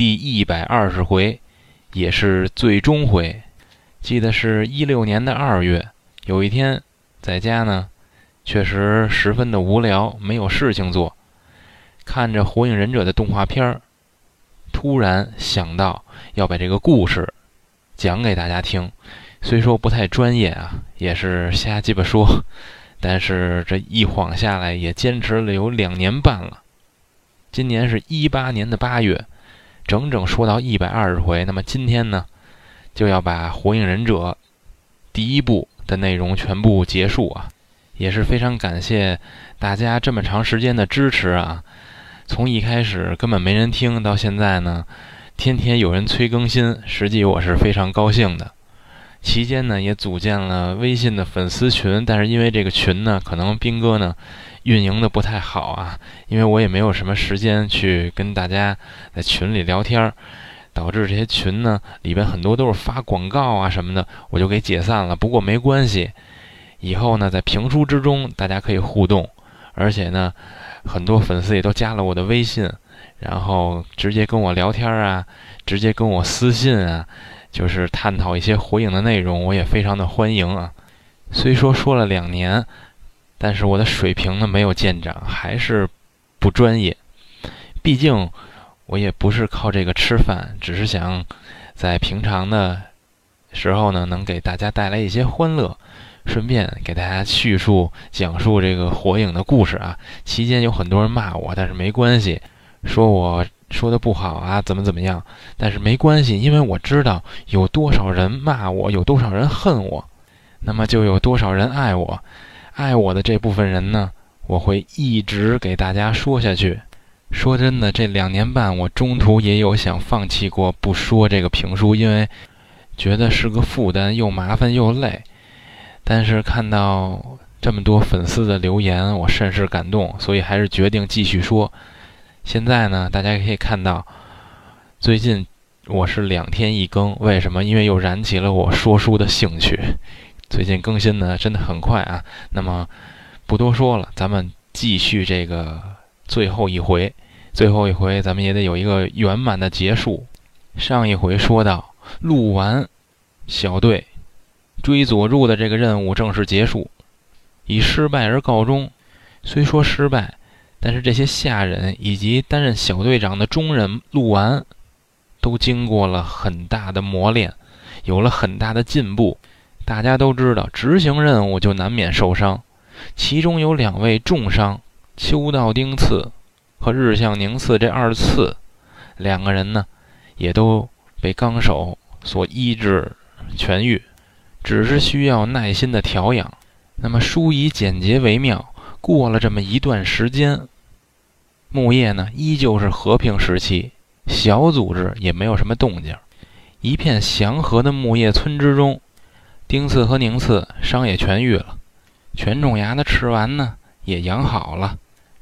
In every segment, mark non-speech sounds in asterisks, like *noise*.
第一百二十回，也是最终回。记得是一六年的二月，有一天在家呢，确实十分的无聊，没有事情做，看着《火影忍者》的动画片儿，突然想到要把这个故事讲给大家听。虽说不太专业啊，也是瞎鸡巴说。但是这一晃下来，也坚持了有两年半了。今年是一八年的八月，整整说到一百二十回。那么今天呢，就要把《火影忍者》第一部的内容全部结束啊！也是非常感谢大家这么长时间的支持啊！从一开始根本没人听到现在呢，天天有人催更新，实际我是非常高兴的。期间呢，也组建了微信的粉丝群，但是因为这个群呢，可能兵哥呢运营的不太好啊，因为我也没有什么时间去跟大家在群里聊天儿，导致这些群呢里边很多都是发广告啊什么的，我就给解散了。不过没关系，以后呢在评书之中大家可以互动，而且呢很多粉丝也都加了我的微信，然后直接跟我聊天啊，直接跟我私信啊。就是探讨一些火影的内容，我也非常的欢迎啊。虽说说了两年，但是我的水平呢没有见长，还是不专业。毕竟我也不是靠这个吃饭，只是想在平常的时候呢，能给大家带来一些欢乐，顺便给大家叙述讲述这个火影的故事啊。期间有很多人骂我，但是没关系，说我。说的不好啊，怎么怎么样？但是没关系，因为我知道有多少人骂我，有多少人恨我，那么就有多少人爱我。爱我的这部分人呢，我会一直给大家说下去。说真的，这两年半我中途也有想放弃过不说这个评书，因为觉得是个负担，又麻烦又累。但是看到这么多粉丝的留言，我甚是感动，所以还是决定继续说。现在呢，大家可以看到，最近我是两天一更，为什么？因为又燃起了我说书的兴趣。最近更新呢，真的很快啊。那么不多说了，咱们继续这个最后一回。最后一回，咱们也得有一个圆满的结束。上一回说到，鹿丸小队追佐助的这个任务正式结束，以失败而告终。虽说失败。但是这些下人以及担任小队长的中人鹿丸，都经过了很大的磨练，有了很大的进步。大家都知道，执行任务就难免受伤，其中有两位重伤，秋道丁次和日向宁次这二次，两个人呢，也都被纲手所医治痊愈，只是需要耐心的调养。那么书以简洁为妙。过了这么一段时间，木叶呢依旧是和平时期，小组织也没有什么动静，一片祥和的木叶村之中，丁次和宁次伤也痊愈了，全种牙的吃完呢也养好了。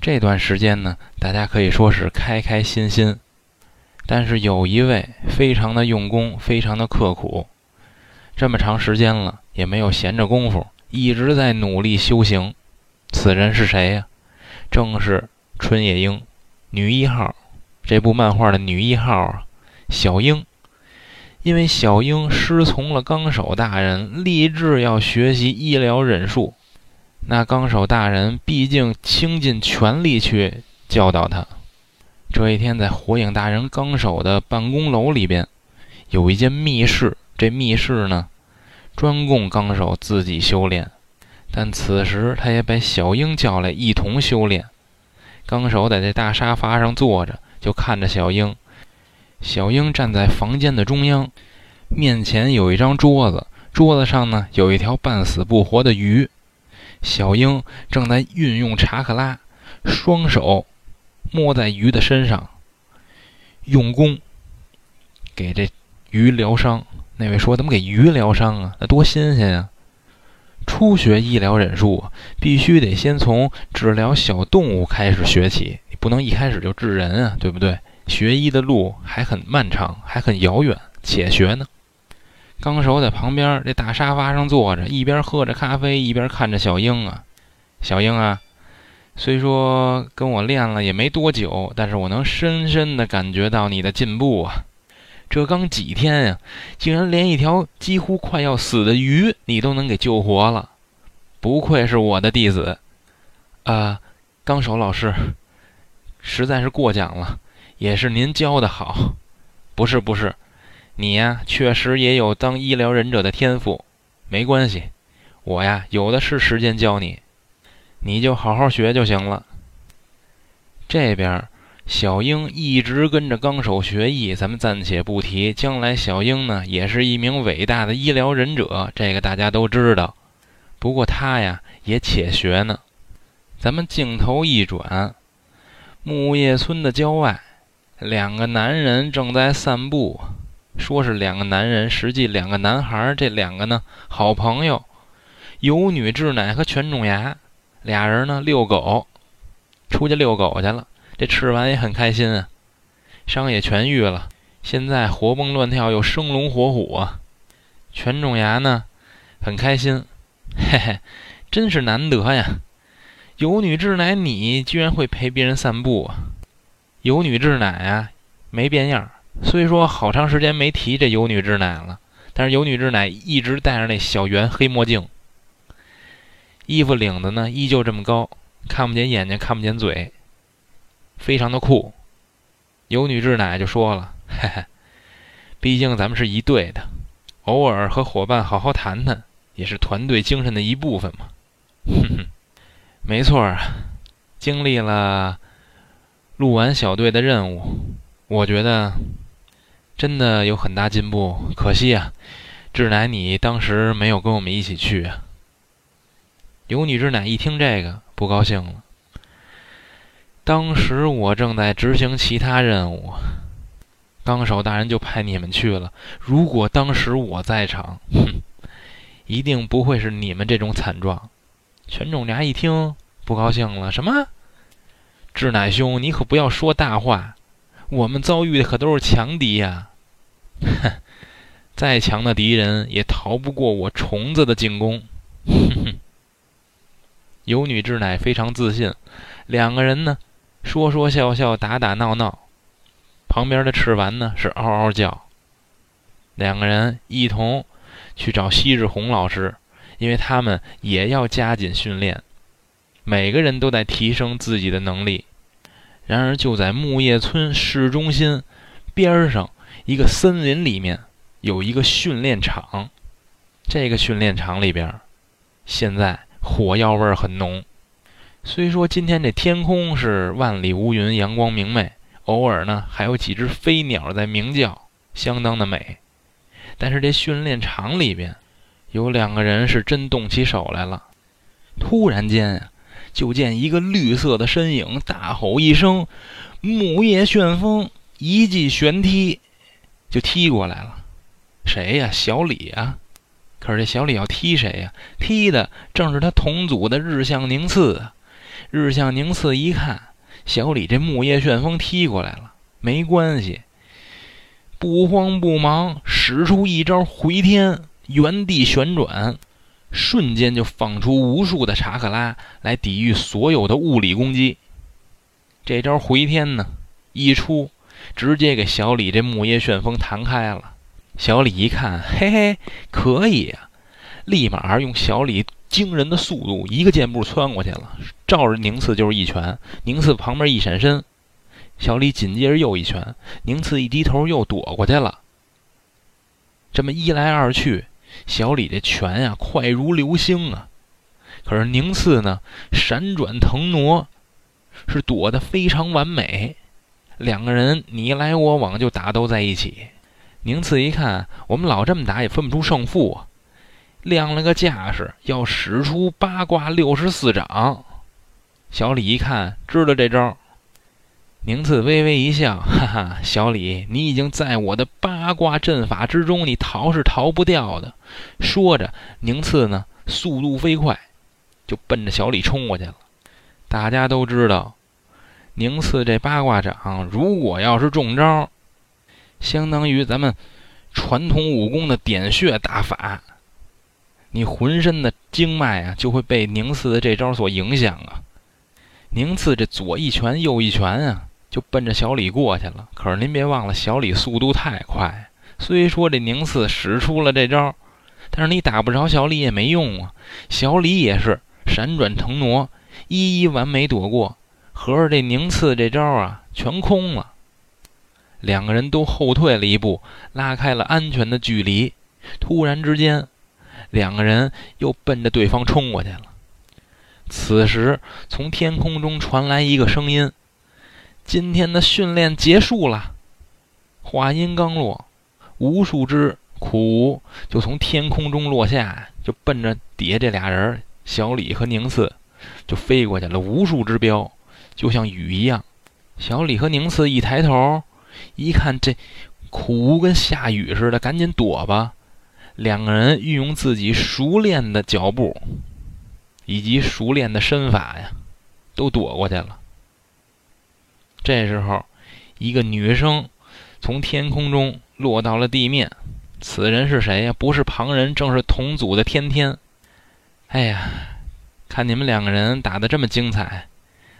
这段时间呢，大家可以说是开开心心。但是有一位非常的用功，非常的刻苦，这么长时间了也没有闲着功夫，一直在努力修行。此人是谁呀？正是春野樱，女一号。这部漫画的女一号啊，小樱。因为小樱师从了纲手大人，立志要学习医疗忍术。那纲手大人毕竟倾尽全力去教导他。这一天，在火影大人纲手的办公楼里边，有一间密室。这密室呢，专供纲手自己修炼。但此时，他也把小樱叫来一同修炼。纲手在这大沙发上坐着，就看着小樱。小樱站在房间的中央，面前有一张桌子，桌子上呢有一条半死不活的鱼。小樱正在运用查克拉，双手摸在鱼的身上。用功给这鱼疗伤。那位说：“怎么给鱼疗伤啊？那多新鲜呀！”初学医疗忍术，必须得先从治疗小动物开始学起，你不能一开始就治人啊，对不对？学医的路还很漫长，还很遥远，且学呢。纲手在旁边这大沙发上坐着，一边喝着咖啡，一边看着小英啊。小英啊，虽说跟我练了也没多久，但是我能深深的感觉到你的进步啊。这刚几天呀，竟然连一条几乎快要死的鱼你都能给救活了，不愧是我的弟子。啊，纲手老师，实在是过奖了，也是您教的好。不是不是，你呀确实也有当医疗忍者的天赋，没关系，我呀有的是时间教你，你就好好学就行了。这边。小英一直跟着纲手学艺，咱们暂且不提。将来小英呢，也是一名伟大的医疗忍者，这个大家都知道。不过他呀，也且学呢。咱们镜头一转，木叶村的郊外，两个男人正在散步。说是两个男人，实际两个男孩。这两个呢，好朋友，有女志乃和全仲牙，俩人呢遛狗，出去遛狗去了。这吃完也很开心啊，伤也痊愈了，现在活蹦乱跳又生龙活虎啊。全种牙呢，很开心，嘿嘿，真是难得呀！有女志乃，你居然会陪别人散步啊？有女志乃啊，没变样。虽说好长时间没提这有女志乃了，但是有女志乃一直戴着那小圆黑墨镜，衣服领子呢依旧这么高，看不见眼睛，看不见嘴。非常的酷，有女志乃就说了：“嘿嘿，毕竟咱们是一队的，偶尔和伙伴好好谈谈，也是团队精神的一部分嘛。”哼哼，没错啊，经历了录完小队的任务，我觉得真的有很大进步。可惜啊，志乃你当时没有跟我们一起去啊。有女志乃一听这个，不高兴了。当时我正在执行其他任务，纲手大人就派你们去了。如果当时我在场，哼，一定不会是你们这种惨状。全仲牙一听不高兴了：“什么？志乃兄，你可不要说大话。我们遭遇的可都是强敌呀！哼，再强的敌人也逃不过我虫子的进攻。”哼哼。有女志乃非常自信，两个人呢？说说笑笑，打打闹闹，旁边的赤丸呢是嗷嗷叫。两个人一同去找西日红老师，因为他们也要加紧训练，每个人都在提升自己的能力。然而，就在木叶村市中心边上一个森林里面，有一个训练场。这个训练场里边，现在火药味很浓。虽说今天这天空是万里无云，阳光明媚，偶尔呢还有几只飞鸟在鸣叫，相当的美。但是这训练场里边有两个人是真动起手来了。突然间呀，就见一个绿色的身影大吼一声：“木叶旋风！”一记旋踢就踢过来了。谁呀？小李啊！可是这小李要踢谁呀？踢的正是他同组的日向宁次啊！日向宁次一看，小李这木叶旋风踢过来了，没关系，不慌不忙，使出一招回天，原地旋转，瞬间就放出无数的查克拉来抵御所有的物理攻击。这招回天呢，一出，直接给小李这木叶旋风弹开了。小李一看，嘿嘿，可以呀，立马用小李。惊人的速度，一个箭步窜过去了，照着宁次就是一拳。宁次旁边一闪身，小李紧接着又一拳。宁次一低头又躲过去了。这么一来二去，小李这拳呀快如流星啊！可是宁次呢，闪转腾挪，是躲得非常完美。两个人你来我往就打斗在一起。宁次一看，我们老这么打也分不出胜负啊。亮了个架势，要使出八卦六十四掌。小李一看，知道这招。宁次微微一笑，哈哈，小李，你已经在我的八卦阵法之中，你逃是逃不掉的。说着，宁次呢，速度飞快，就奔着小李冲过去了。大家都知道，宁次这八卦掌，如果要是中招，相当于咱们传统武功的点穴大法，你浑身的经脉啊，就会被宁次的这招所影响啊。宁次这左一拳，右一拳啊。就奔着小李过去了。可是您别忘了，小李速度太快。虽说这宁次使出了这招，但是你打不着小李也没用啊。小李也是闪转腾挪，一一完美躲过。合着这宁次这招啊，全空了。两个人都后退了一步，拉开了安全的距离。突然之间，两个人又奔着对方冲过去了。此时，从天空中传来一个声音。今天的训练结束了。话音刚落，无数只苦无就从天空中落下，就奔着底下这俩人小李和宁次就飞过去了。无数只镖就像雨一样。小李和宁次一抬头，一看这苦无跟下雨似的，赶紧躲吧。两个人运用自己熟练的脚步以及熟练的身法呀，都躲过去了。这时候，一个女生从天空中落到了地面。此人是谁呀？不是旁人，正是同组的天天。哎呀，看你们两个人打得这么精彩，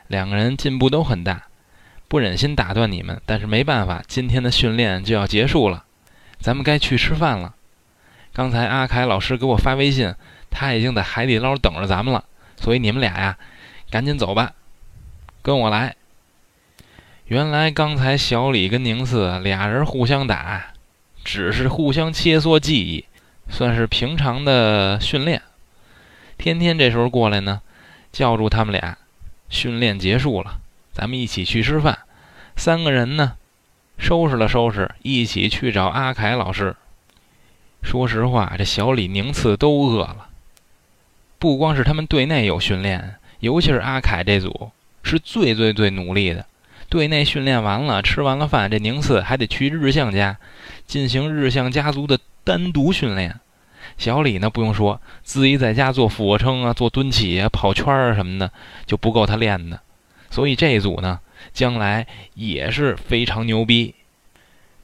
两个人进步都很大，不忍心打断你们，但是没办法，今天的训练就要结束了，咱们该去吃饭了。刚才阿凯老师给我发微信，他已经在海底捞等着咱们了，所以你们俩呀，赶紧走吧，跟我来。原来刚才小李跟宁次俩人互相打，只是互相切磋技艺，算是平常的训练。天天这时候过来呢，叫住他们俩，训练结束了，咱们一起去吃饭。三个人呢，收拾了收拾，一起去找阿凯老师。说实话，这小李、宁次都饿了。不光是他们队内有训练，尤其是阿凯这组，是最最最努力的。队内训练完了，吃完了饭，这宁次还得去日向家进行日向家族的单独训练。小李呢，不用说，自己在家做俯卧撑啊，做蹲起啊，跑圈啊什么的就不够他练的。所以这一组呢，将来也是非常牛逼。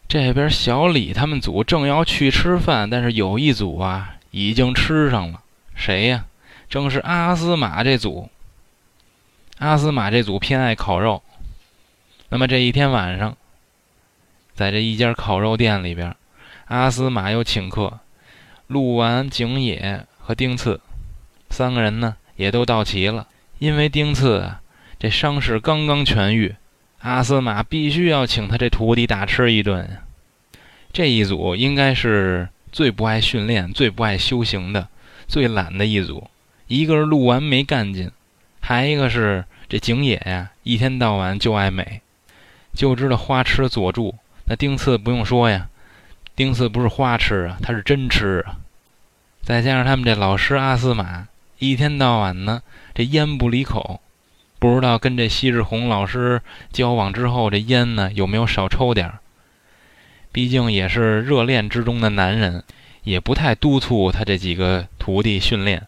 这边小李他们组正要去吃饭，但是有一组啊已经吃上了。谁呀？正是阿斯玛这组。阿斯玛这组偏爱烤肉。那么这一天晚上，在这一家烤肉店里边，阿斯玛又请客，陆完、景野和丁次三个人呢也都到齐了。因为丁次啊这伤势刚刚痊愈，阿斯玛必须要请他这徒弟大吃一顿。这一组应该是最不爱训练、最不爱修行的、最懒的一组。一个是录完没干劲，还一个是这景野呀，一天到晚就爱美。就知道花痴佐助，那丁次不用说呀，丁次不是花痴啊，他是真痴啊。再加上他们这老师阿斯玛，一天到晚呢这烟不离口，不知道跟这西日红老师交往之后，这烟呢有没有少抽点儿？毕竟也是热恋之中的男人，也不太督促他这几个徒弟训练。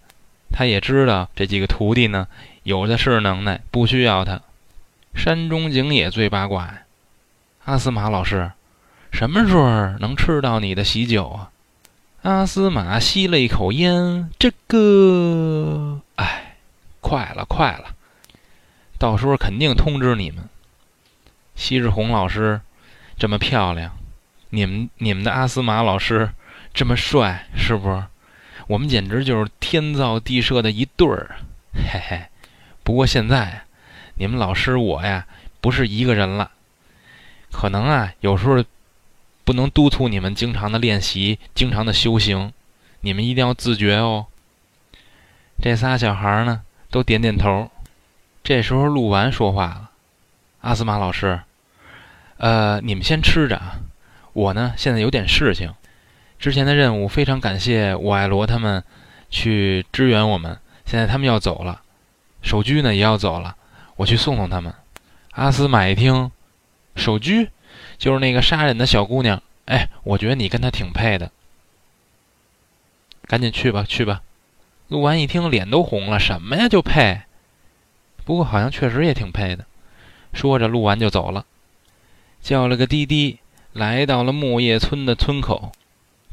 他也知道这几个徒弟呢有的是能耐，不需要他。山中景野最八卦呀，阿斯玛老师，什么时候能吃到你的喜酒啊？阿斯玛吸了一口烟，这个，哎，快了，快了，到时候肯定通知你们。西日红老师这么漂亮，你们你们的阿斯玛老师这么帅，是不是？我们简直就是天造地设的一对儿，嘿嘿。不过现在。你们老师我呀，不是一个人了，可能啊，有时候不能督促你们经常的练习，经常的修行，你们一定要自觉哦。这仨小孩呢，都点点头。这时候录完说话了：“阿斯玛老师，呃，你们先吃着啊，我呢现在有点事情。之前的任务非常感谢我爱罗他们去支援我们，现在他们要走了，守居呢也要走了。”我去送送他们。阿斯玛一听，守居，就是那个杀人的小姑娘。哎，我觉得你跟她挺配的，赶紧去吧，去吧。”陆完一听，脸都红了。什么呀，就配？不过好像确实也挺配的。说着，陆完就走了，叫了个滴滴，来到了木叶村的村口，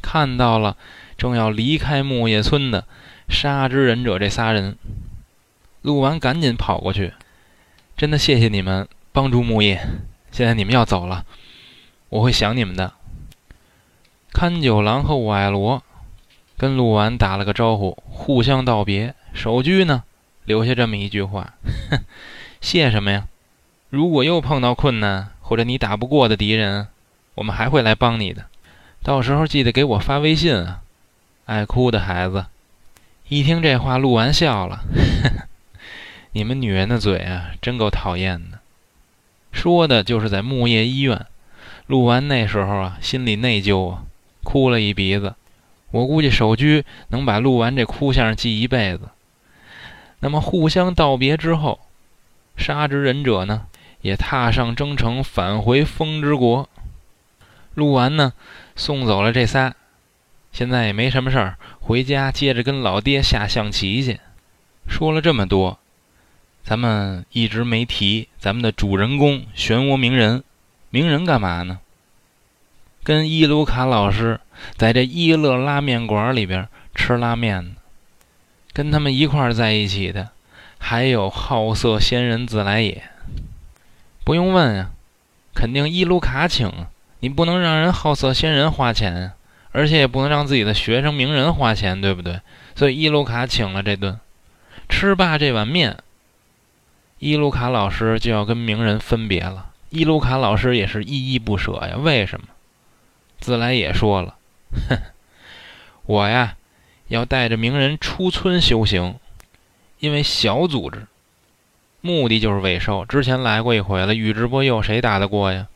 看到了正要离开木叶村的杀之忍者这仨人。陆完赶紧跑过去，真的谢谢你们帮助木叶。现在你们要走了，我会想你们的。看九郎和五爱罗。跟陆完打了个招呼，互相道别。守居呢，留下这么一句话：“哼，谢什么呀？如果又碰到困难或者你打不过的敌人，我们还会来帮你的。到时候记得给我发微信啊。”爱哭的孩子，一听这话，录完笑了：“ *laughs* 你们女人的嘴啊，真够讨厌的。”说的就是在木叶医院。录完那时候啊，心里内疚啊，哭了一鼻子。我估计守居能把录完这哭相记一辈子。那么互相道别之后，杀之忍者呢也踏上征程返回风之国。录完呢送走了这仨，现在也没什么事儿，回家接着跟老爹下象棋去。说了这么多，咱们一直没提咱们的主人公漩涡鸣人。鸣人干嘛呢？跟伊鲁卡老师在这伊乐拉面馆里边吃拉面呢，跟他们一块儿在一起的还有好色仙人自来也。不用问啊，肯定伊鲁卡请，你不能让人好色仙人花钱，而且也不能让自己的学生名人花钱，对不对？所以伊鲁卡请了这顿，吃罢这碗面，伊鲁卡老师就要跟名人分别了。伊鲁卡老师也是依依不舍呀，为什么？自来也说了：“哼，*laughs* 我呀，要带着鸣人出村修行，因为小组织，目的就是尾兽。之前来过一回了，宇智波鼬谁打得过呀？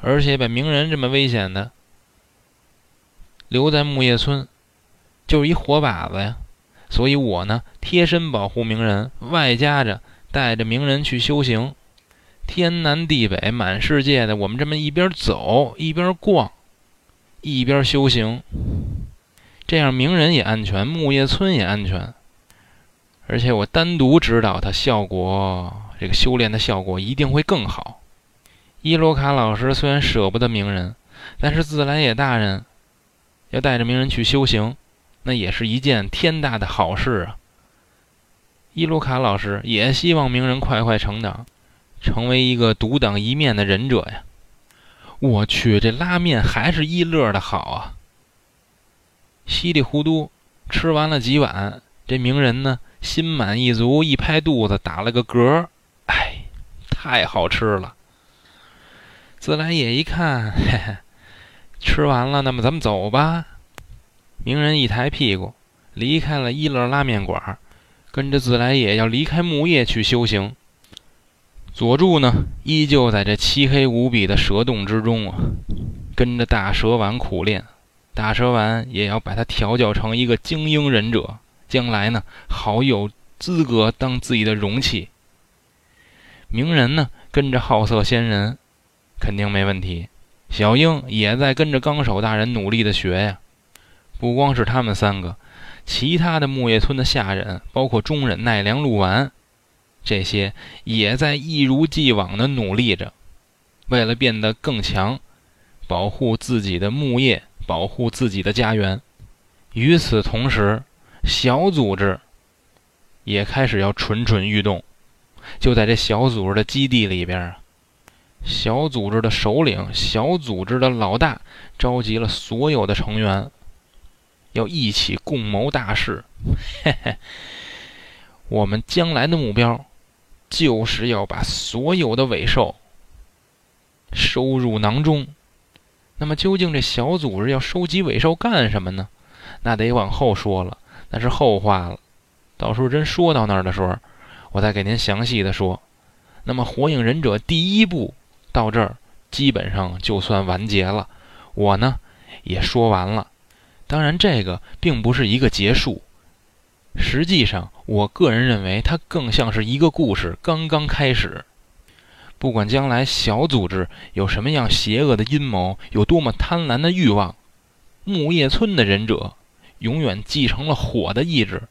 而且把鸣人这么危险的留在木叶村，就是一活靶子呀。所以我呢，贴身保护鸣人，外加着带着鸣人去修行，天南地北，满世界的，我们这么一边走一边逛。”一边修行，这样鸣人也安全，木叶村也安全，而且我单独指导他，效果这个修炼的效果一定会更好。伊罗卡老师虽然舍不得鸣人，但是自来也大人要带着鸣人去修行，那也是一件天大的好事啊。伊罗卡老师也希望鸣人快快成长，成为一个独当一面的忍者呀。我去，这拉面还是一乐的好啊！稀里糊涂吃完了几碗，这鸣人呢心满意足，一拍肚子打了个嗝哎，太好吃了！自来也一看，嘿嘿，吃完了，那么咱们走吧。鸣人一抬屁股离开了一乐拉面馆，跟着自来也要离开木叶去修行。佐助呢，依旧在这漆黑无比的蛇洞之中啊，跟着大蛇丸苦练。打蛇丸也要把他调教成一个精英忍者，将来呢，好有资格当自己的容器。鸣人呢，跟着好色仙人，肯定没问题。小樱也在跟着纲手大人努力的学呀。不光是他们三个，其他的木叶村的下忍，包括中忍奈良鹿丸。这些也在一如既往的努力着，为了变得更强，保护自己的木叶，保护自己的家园。与此同时，小组织也开始要蠢蠢欲动。就在这小组织的基地里边啊，小组织的首领、小组织的老大召集了所有的成员，要一起共谋大事。嘿嘿，我们将来的目标。就是要把所有的尾兽收入囊中。那么，究竟这小组织要收集尾兽干什么呢？那得往后说了，那是后话了。到时候真说到那儿的时候，我再给您详细的说。那么，《火影忍者》第一部到这儿基本上就算完结了。我呢也说完了。当然，这个并不是一个结束。实际上，我个人认为它更像是一个故事刚刚开始。不管将来小组织有什么样邪恶的阴谋，有多么贪婪的欲望，木叶村的忍者永远继承了火的意志，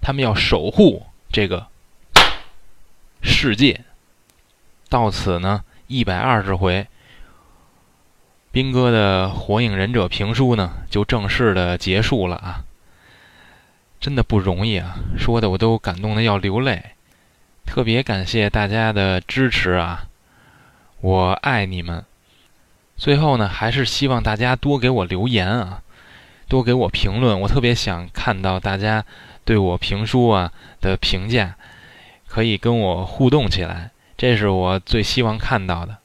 他们要守护这个世界。到此呢，一百二十回，兵哥的《火影忍者》评书呢，就正式的结束了啊！真的不容易啊，说的我都感动的要流泪。特别感谢大家的支持啊！我爱你们。最后呢，还是希望大家多给我留言啊，多给我评论。我特别想看到大家对我评书啊的评价，可以跟我互动起来，这是我最希望看到的。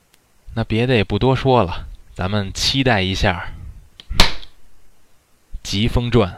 那别的也不多说了，咱们期待一下《疾风传》。